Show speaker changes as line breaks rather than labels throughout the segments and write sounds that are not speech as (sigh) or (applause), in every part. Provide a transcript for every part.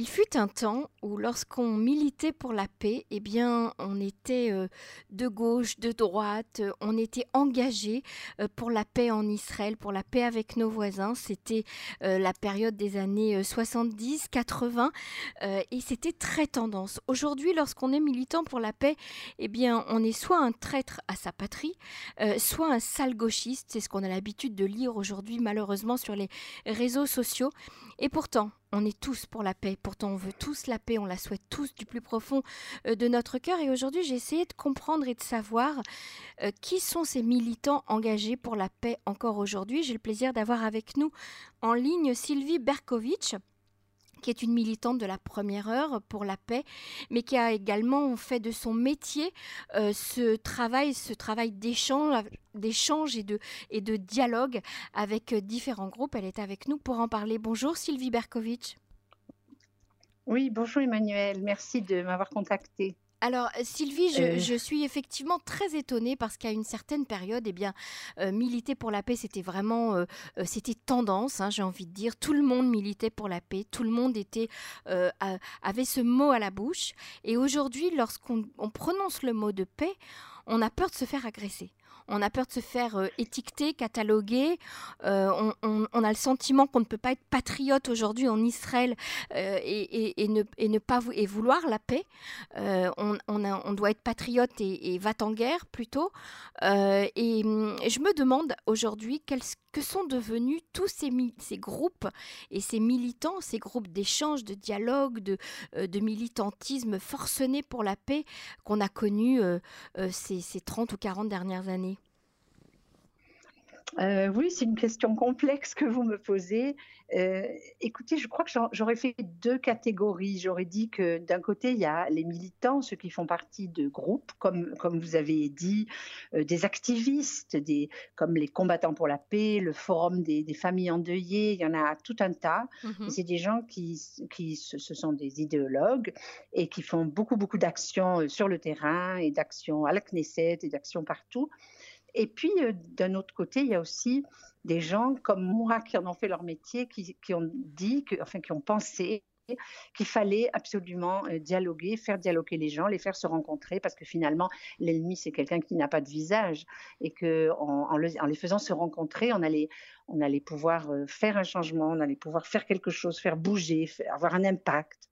Il fut un temps où lorsqu'on militait pour la paix, eh bien, on était euh, de gauche, de droite, euh, on était engagé euh, pour la paix en Israël, pour la paix avec nos voisins. C'était la période des années 70, 80 et c'était très tendance. Aujourd'hui, lorsqu'on est militant pour la paix, eh bien, on est soit un traître à sa patrie, soit un sale gauchiste. C'est ce qu'on a l'habitude de lire aujourd'hui, malheureusement, sur les réseaux sociaux. Et pourtant, on est tous pour la paix, pourtant on veut tous la paix, on la souhaite tous du plus profond euh, de notre cœur. Et aujourd'hui, j'ai essayé de comprendre et de savoir euh, qui sont ces militants engagés pour la paix encore aujourd'hui. J'ai le plaisir d'avoir avec nous en ligne Sylvie Berkovitch qui est une militante de la première heure pour la paix, mais qui a également fait de son métier euh, ce travail, ce travail d'échange, et de, et de dialogue avec différents groupes. Elle est avec nous pour en parler. Bonjour Sylvie Berkovitch.
Oui, bonjour Emmanuel, merci de m'avoir contacté.
Alors Sylvie, euh. je, suis effectivement très étonnée parce qu'à une certaine période, eh bien, euh, militer pour la paix, c'était vraiment, euh, c'était tendance, hein, j'ai envie de dire. Tout le monde militait pour la paix, tout le monde était, avait ce mot à la bouche. Et aujourd'hui, lorsqu'on prononce le mot de paix, on a peur de se faire agresser on a peur de se faire euh, étiqueter, cataloguer. Euh, on, a le sentiment qu'on ne peut pas être patriote aujourd'hui en Israël euh, et, ne, pas vouloir la paix. On, doit être patriote et, va en guerre plutôt. et, je me demande aujourd'hui que sont devenus tous ces, groupes et ces militants, ces groupes d'échange, de dialogue, de, militantisme forcené pour la paix qu'on a connus ces, ces 30 ou 40 dernières années
euh, oui, c'est une question complexe que vous me posez. Euh, écoutez, je crois que j'aurais fait deux catégories. J'aurais dit que d'un côté, il y a les militants, ceux qui font partie de groupes, comme, comme vous avez dit, euh, des activistes, des, comme les combattants pour la paix, le forum des, familles endeuillées, il y en a tout un tas. Mm-hmm. C'est des gens qui, qui ce sont des idéologues et qui font beaucoup, beaucoup d'actions sur le terrain et d'actions à la Knesset et d'actions partout. Et puis, euh, d'un autre côté, il y a aussi des gens comme moi qui en ont fait leur métier, qui, ont dit, enfin, qui ont pensé qu'il fallait absolument euh, dialoguer, faire dialoguer les gens, les faire se rencontrer, parce que finalement, l'ennemi, c'est quelqu'un qui n'a pas de visage, et qu'en en, les faisant se rencontrer, on allait, on allait pouvoir euh, faire un changement, on allait pouvoir faire quelque chose, faire bouger, avoir un impact.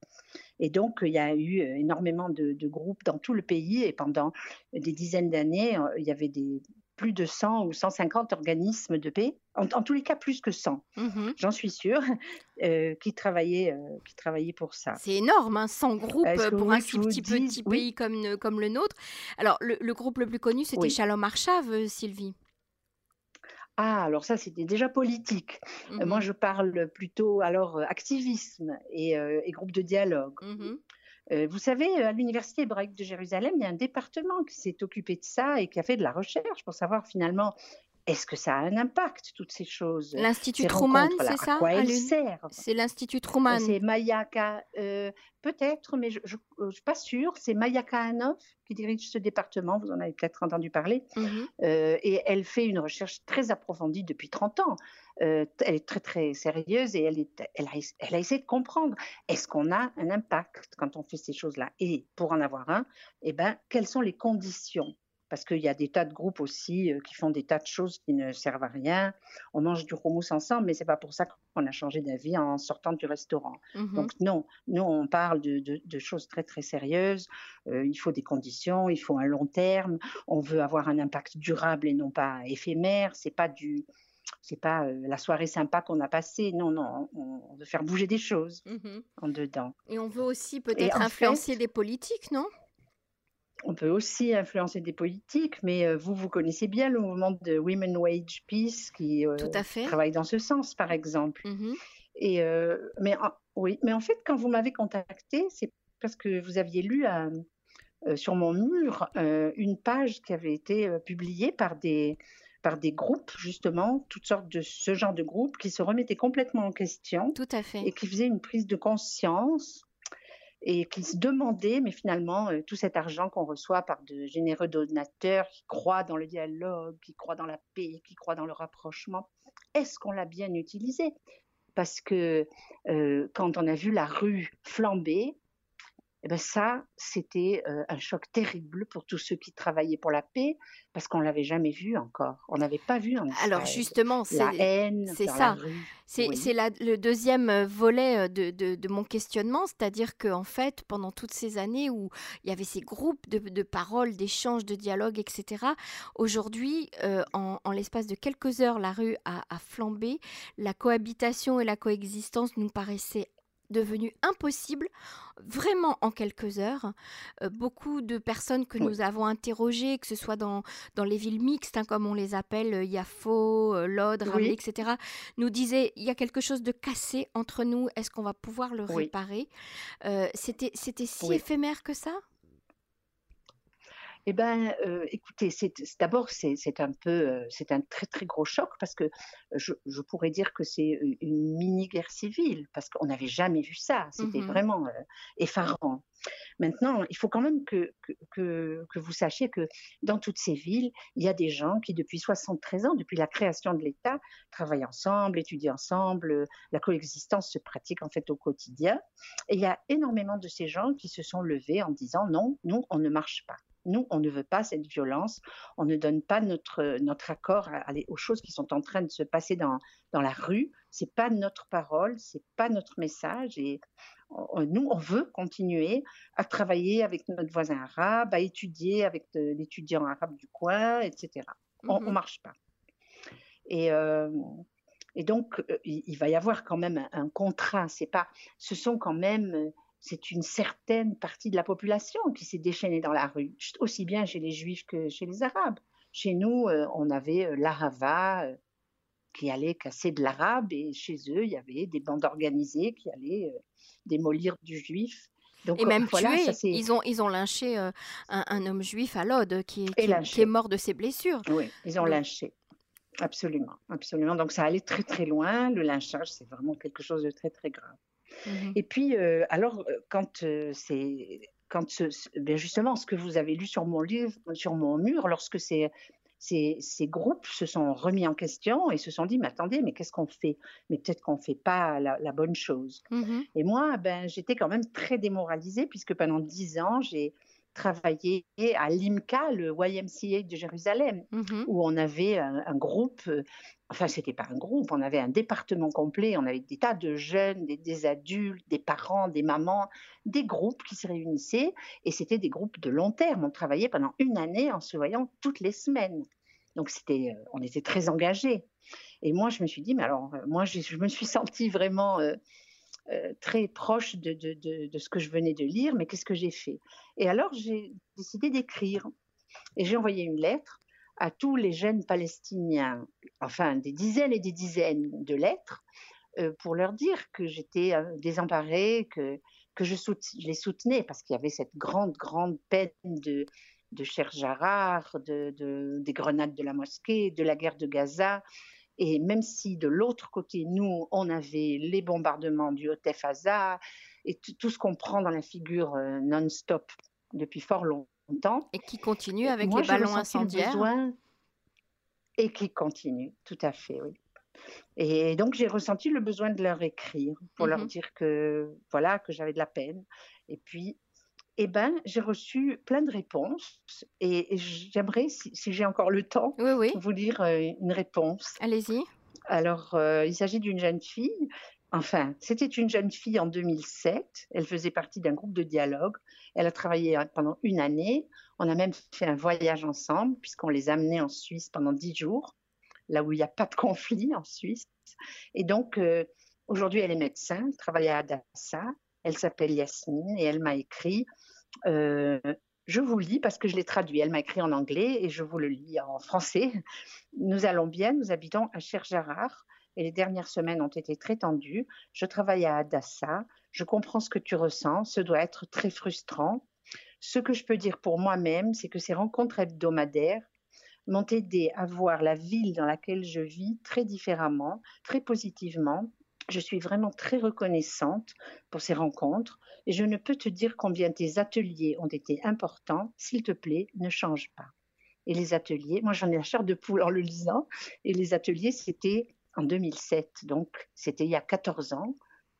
Et donc, il y a eu énormément de, groupes dans tout le pays, et pendant des dizaines d'années, il y avait des plus de 100 ou 150 organismes de paix, en, tous les cas plus que 100, mmh j'en suis sûre, (laughs) euh, qui, travaillaient, euh, qui travaillaient pour ça.
C'est énorme, 100 hein, groupes pour un si petit, petit pays comme, comme le nôtre. Alors, le, groupe le plus connu, c'était Shalom Arshav, euh, Sylvie.
Ah, alors ça, c'était déjà politique. moi, mmh je parle plutôt alors activisme et, et groupe de dialogue. Mmh euh, vous savez, à l'Université hébraïque de Jérusalem, il y a un département qui s'est occupé de ça et qui a fait de la recherche pour savoir finalement est-ce que ça a un impact, toutes ces choses?
L'Institut Truman, c'est ça?
À quoi elles servent?
C'est l'Institut Truman.
C'est Mayaka, euh, peut-être, mais je ne suis pas sûre. C'est Mayaka Hanoff qui dirige ce département, vous en avez peut-être entendu parler. Mhm. Euh, et elle fait une recherche très approfondie depuis 30 ans. Euh, elle est très, très sérieuse et elle, est, elle, a, elle a essayé de comprendre est-ce qu'on a un impact quand on fait ces choses-là? Et pour en avoir un, eh ben, quelles sont les conditions? Parce qu'il y a des tas de groupes aussi euh, qui font des tas de choses qui ne servent à rien. On mange du houmous ensemble, mais c'est pas pour ça qu'on a changé d'avis en sortant du restaurant. Mmh Donc non, nous on parle de, choses très très sérieuses. Euh, il faut des conditions, il faut un long terme. On veut avoir un impact durable et non pas éphémère. C'est pas du c'est pas euh, la soirée sympa qu'on a passée. Non, non, on, veut faire bouger des choses mmh en dedans.
Et on veut aussi peut-être influencer des politiques, non?
On peut aussi influencer des politiques, mais euh, vous, vous connaissez bien le mouvement de Women Wage Peace qui euh, travaille dans ce sens, par exemple. Mmh Et, euh, mais, oui, mais en fait, quand vous m'avez contacté, c'est parce que vous aviez lu sur mon mur une page qui avait été publiée par des, par des groupes, justement, toutes sortes de ce genre de groupes qui se remettaient complètement en question.
Tout à fait.
Et qui faisaient une prise de conscience et qui se demandaient, mais finalement, euh, tout cet argent qu'on reçoit par de généreux donateurs qui croient dans le dialogue, qui croient dans la paix, qui croient dans le rapprochement, est-ce qu'on l'a bien utilisé? Parce que euh, quand on a vu la rue flamber, eh ben ça, c'était euh, un choc terrible pour tous ceux qui travaillaient pour la paix, parce qu'on l'avait jamais vu encore. On n'avait pas vu en
Alors justement, c'est c'est ça. C'est le deuxième euh, volet euh, de, de, mon questionnement, c'est-à-dire qu'en en fait, pendant toutes ces années où il y avait ces groupes de, de paroles, d'échanges, de dialogues, etc., aujourd'hui, en, en l'espace de quelques heures, la rue a, a flambé. La cohabitation et la coexistence nous paraissaient devenu impossible vraiment en quelques heures. Euh, beaucoup de personnes que nous avons interrogées, que ce soit dans, dans les villes mixtes, hein, comme on les appelle, euh, Yafo, euh, Lodre, etc., nous disaient il y a quelque chose de cassé entre nous, est-ce qu'on va pouvoir le réparer? C'était si éphémère que ça?
Eh ben, euh, écoutez, d'abord c'est un peu, euh, c'est un très très gros choc parce que je, pourrais dire que c'est une mini guerre civile parce qu'on n'avait jamais vu ça. C'était mmh vraiment euh, effarant. Maintenant, il faut quand même que, que, que, vous sachiez que dans toutes ces villes, il y a des gens qui, depuis 73 ans, depuis la création de l'État, travaillent ensemble, étudient ensemble. La coexistence se pratique en fait au quotidien. Et il y a énormément de ces gens qui se sont levés en disant non, nous, on ne marche pas. Nous, on ne veut pas cette violence. On ne donne pas notre, notre accord à, aux choses qui sont en train de se passer dans, dans la rue. C'est pas notre parole, c'est pas notre message. Et nous, on veut continuer à travailler avec notre voisin arabe, à étudier avec l'étudiant arabe du coin, etc. On ne mmh marche pas. Et, euh, et donc, euh, il, va y avoir quand même un, un contrat. C'est pas, ce sont quand même c'est une certaine partie de la population qui s'est déchaînée dans la rue, aussi bien chez les juifs que chez les arabes. Chez nous, euh, on avait euh, l'Arava euh, qui allait casser de l'arabe et chez eux, il y avait des bandes organisées qui allaient démolir du juif.
Donc, et même tué, ils, ont, ils ont lynché un, homme juif à Lod qui, est mort de ses blessures.
Oui, ils ont lynché. Absolument, absolument. Donc ça allait très très loin. Le lynchage, c'est vraiment quelque chose de très très grave. Mmh Et puis, euh, alors, euh, quand euh, c'est. Quand ce, ben, justement, ce que vous avez lu sur mon livre, sur mon mur, lorsque ces, ces, ces, groupes se sont remis en question et se sont dit, mais attendez, mais qu'est-ce qu'on fait? Mais peut-être qu'on ne fait pas la, bonne chose. Mmh et moi, ben, j'étais quand même très démoralisée puisque pendant dix ans, j'ai travaillé à l'IMCA, le YMCA de Jérusalem, mmh où on avait un, groupe, euh, enfin c'était pas un groupe, on avait un département complet, on avait des tas de jeunes, des, adultes, des parents, des mamans, des groupes qui se réunissaient, et c'était des groupes de long terme. On travaillait pendant une année en se voyant toutes les semaines. Donc c'était, euh, on était très engagés. Et moi, je me suis dit, mais alors, euh, moi, je, me suis (laughs) sentie vraiment euh, très proche de, ce que je venais de lire, mais qu'est-ce que j'ai fait? Et alors j'ai décidé d'écrire. Et j'ai envoyé une lettre à tous les jeunes palestiniens, enfin des dizaines et des dizaines de lettres, euh, pour leur dire que j'étais euh, désemparée, que, je, les soutenais, parce qu'il y avait cette grande, grande peine de, de Cher des grenades de la mosquée, de la guerre de Gaza, et même si de l'autre côté, nous, on avait les bombardements du Hotef-Haza et tout ce qu'on prend dans la figure euh, non-stop depuis fort longtemps.
Et qui continue avec les ballons incendiaires.
et qui continue, tout à fait, oui. Et donc j'ai ressenti le besoin de leur écrire pour leur mmh dire que voilà que j'avais de la peine. Et puis eh ben, j'ai reçu plein de réponses et, j'aimerais, si, j'ai encore le temps, vous lire euh, une réponse.
Allez-y.
Alors, euh, il s'agit d'une jeune fille. Enfin, c'était une jeune fille en 2007. Elle faisait partie d'un groupe de dialogue. Elle a travaillé pendant une année. On a même fait un voyage ensemble puisqu'on les a amenés en Suisse pendant dix jours, là où il n'y a pas de conflit en Suisse. Et donc, euh, aujourd'hui, elle est médecin, elle travaille à Adassa. Elle s'appelle Yasmine et elle m'a écrit euh, je vous lis parce que je l'ai traduit. Elle m'a écrit en anglais et je vous le lis en français. (laughs) Nous allons bien, nous habitons à Cher-Gérard et les dernières semaines ont été très tendues. Je travaille à Adassa. Je comprends ce que tu ressens. Ce doit être très frustrant. Ce que je peux dire pour moi-même, c'est que ces rencontres hebdomadaires m'ont aidé à voir la ville dans laquelle je vis très différemment, très positivement je suis vraiment très reconnaissante pour ces rencontres et je ne peux te dire combien tes ateliers ont été importants. S'il te plaît, ne change pas. Et les ateliers, moi j'en ai la chair de poule en le lisant, et les ateliers, c'était en 2007, donc c'était il y a 14 ans.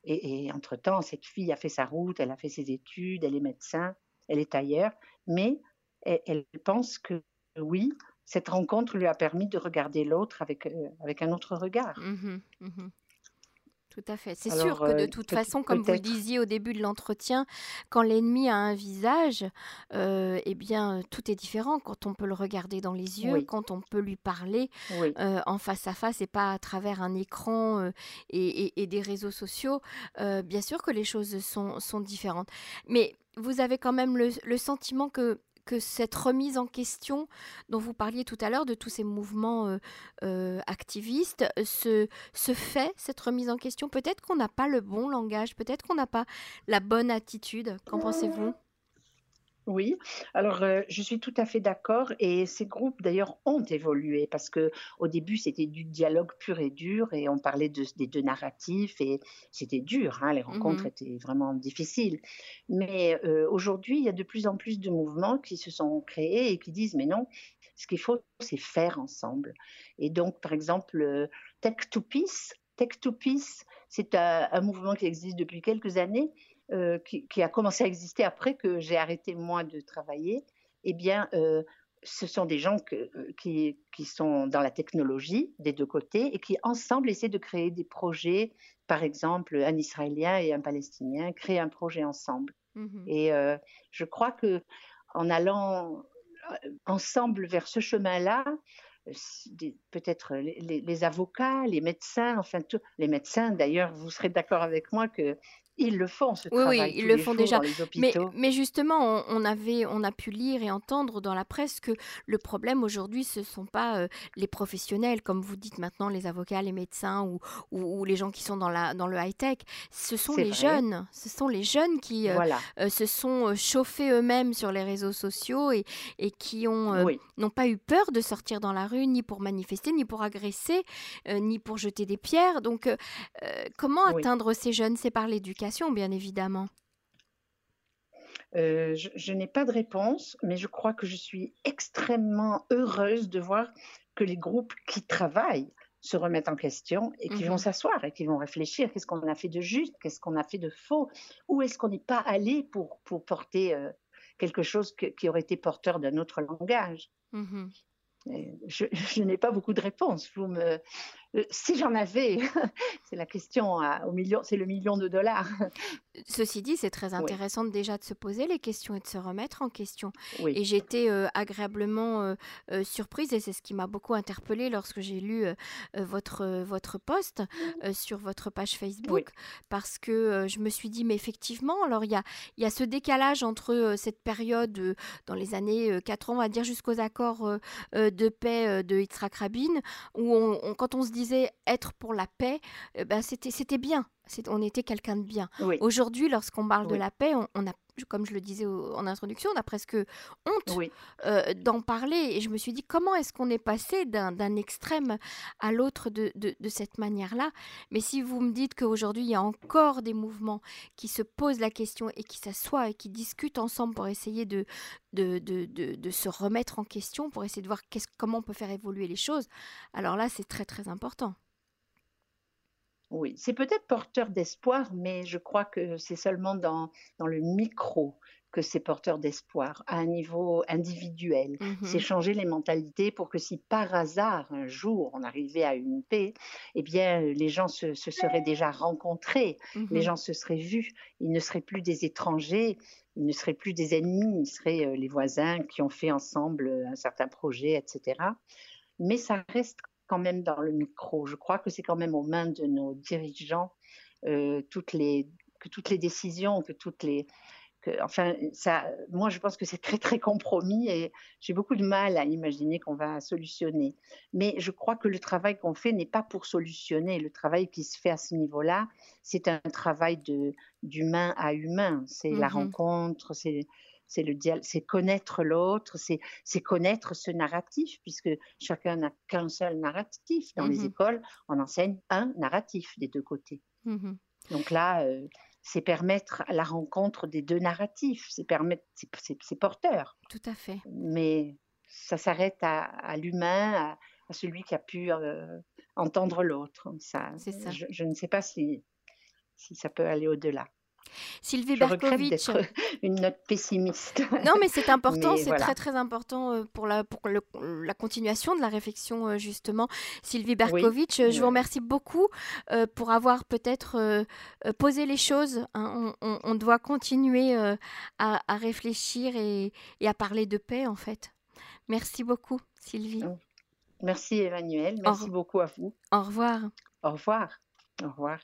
Et, entre-temps, cette fille a fait sa route, elle a fait ses études, elle est médecin, elle est ailleurs, mais elle, pense que oui, cette rencontre lui a permis de regarder l'autre avec, euh, un autre regard.
Mmh mmh tout à fait. C'est sûr que de euh, toute façon, comme vous le disiez au début de l'entretien, quand l'ennemi a un visage, euh, eh bien, tout est différent. Quand on peut le regarder dans les yeux, quand on peut lui parler euh, en face à face et pas à travers un écran et, des réseaux sociaux, bien sûr que les choses sont, sont différentes. Mais vous avez quand même le sentiment que que cette remise en question dont vous parliez tout à l'heure, de tous ces mouvements euh, euh, activistes, se, se fait, cette remise en question? Peut-être qu'on n'a pas le bon langage, peut-être qu'on n'a pas la bonne attitude. Qu'en pensez-vous?
Oui, alors euh, je suis tout à fait d'accord et ces groupes d'ailleurs ont évolué parce que au début c'était du dialogue pur et dur et on parlait de, des deux narratifs et c'était dur, hein, les rencontres mmh étaient vraiment difficiles. Mais euh, aujourd'hui il y a de plus en plus de mouvements qui se sont créés et qui disent mais non, ce qu'il faut c'est faire ensemble. Et donc par exemple euh, Tech to Peace, Tech to Peace, c'est un mouvement qui existe depuis quelques années euh, qui, a commencé à exister après que j'ai arrêté moi de travailler, eh bien, euh, ce sont des gens euh, qui, qui, sont dans la technologie des deux côtés et qui ensemble essaient de créer des projets. Par exemple, un Israélien et un Palestinien créent un projet ensemble. Mmh et je crois que en allant ensemble vers ce chemin-là, peut-être les, les, avocats, les médecins, enfin tous les médecins d'ailleurs, vous serez d'accord avec moi que ils le font, ce
oui,
travail.
Oui, ils le font déjà. Mais, mais, justement, on, avait, on a pu lire et entendre dans la presse que le problème aujourd'hui, ce ne sont pas euh, les professionnels, comme vous dites maintenant, les avocats, les médecins ou, ou, les gens qui sont dans, la, dans le high-tech. Ce sont les jeunes. Ce sont les jeunes qui euh, euh, se sont chauffés eux-mêmes sur les réseaux sociaux et, et qui ont n'ont pas eu peur de sortir dans la rue, ni pour manifester, ni pour agresser, ni pour jeter des pierres. Donc, comment atteindre ces jeunes? C'est par l'éducation bien évidemment
euh, je, n'ai pas de réponse, mais je crois que je suis extrêmement heureuse de voir que les groupes qui travaillent se remettent en question et qui vont mhm. s'asseoir et qui vont réfléchir qu'est-ce qu'on a fait de juste, qu'est-ce qu'on a fait de faux, où est-ce qu'on n'est pas allé pour, pour porter euh, quelque chose qui aurait été porteur d'un autre langage? Mhm. Je, (laughs) je n'ai pas beaucoup de réponses. Vous me, euh, si j'en avais, (laughs) c'est la question au million, c'est le million de dollars. (laughs)
Ceci dit, c'est très intéressant déjà de se poser les questions et de se remettre en question. Et j'étais euh, agréablement euh, surprise et c'est ce qui m'a beaucoup interpellée lorsque j'ai lu votre votre post sur votre page Facebook parce que je me suis dit mais effectivement, alors il y a il y a ce décalage entre cette période dans les années 80, on va dire jusqu'aux accords de paix de Yitzhak Rabin où on, quand on se disait être pour la paix, euh, ben c'était c'était bien. On était quelqu'un de bien. Aujourd'hui, lorsqu'on parle de la paix, on, a, comme je le disais en introduction, on a presque honte euh, d'en parler. Et je me suis dit, comment est-ce qu'on est passé d'un extrême à l'autre de, de, cette manière-là? Mais si vous me dites qu'aujourd'hui, il y a encore des mouvements qui se posent la question et qui s'assoient et qui discutent ensemble pour essayer de, de, de se remettre en question, pour essayer de voir comment on peut faire évoluer les choses, alors là, c'est très, très important.
Oui, c'est peut-être porteur d'espoir, mais je crois que c'est seulement dans, dans le micro que c'est porteur d'espoir, à un niveau individuel. Mmh c'est changer les mentalités pour que si par hasard, un jour, on arrivait à une paix, eh bien, les gens se, seraient déjà rencontrés, mmh les gens se seraient vus, ils ne seraient plus des étrangers, ils ne seraient plus des ennemis, ils seraient euh, les voisins qui ont fait ensemble euh, un certain projet, etc. Mais ça reste quand même dans le micro. Je crois que c'est quand même aux mains de nos dirigeants euh, toutes les, que toutes les décisions, que toutes les, enfin, ça, moi, je pense que c'est très, très compromis et j'ai beaucoup de mal à imaginer qu'on va solutionner. Mais je crois que le travail qu'on fait n'est pas pour solutionner. Le travail qui se fait à ce niveau-là, c'est un travail d'humain à humain. C'est la mmh rencontre, c'est c'est le c'est connaître l'autre, c'est connaître ce narratif, puisque chacun n'a qu'un seul narratif. Dans les mmh écoles, on enseigne un narratif des deux côtés. Mmh Donc là, euh, c'est permettre la rencontre des deux narratifs, c'est permettre, c'est porteur.
Tout à fait.
Mais ça s'arrête à, l'humain, à, celui qui a pu euh, entendre l'autre. Ça, ça. Je, ne sais pas si, si ça peut aller au-delà.
Sylvie Berkovitch. (laughs)
une note pessimiste.
Non, mais c'est important, c'est très très important euh, pour la, pour la continuation de la réflexion, euh, justement. Sylvie Berkovitch, je vous remercie beaucoup euh, pour avoir peut-être posé les choses. Hein. On, doit continuer à, réfléchir et, et, à parler de paix, en fait. Merci beaucoup, Sylvie.
Merci, Emmanuel. Merci beaucoup à vous.
Au revoir.
Au revoir. Au revoir.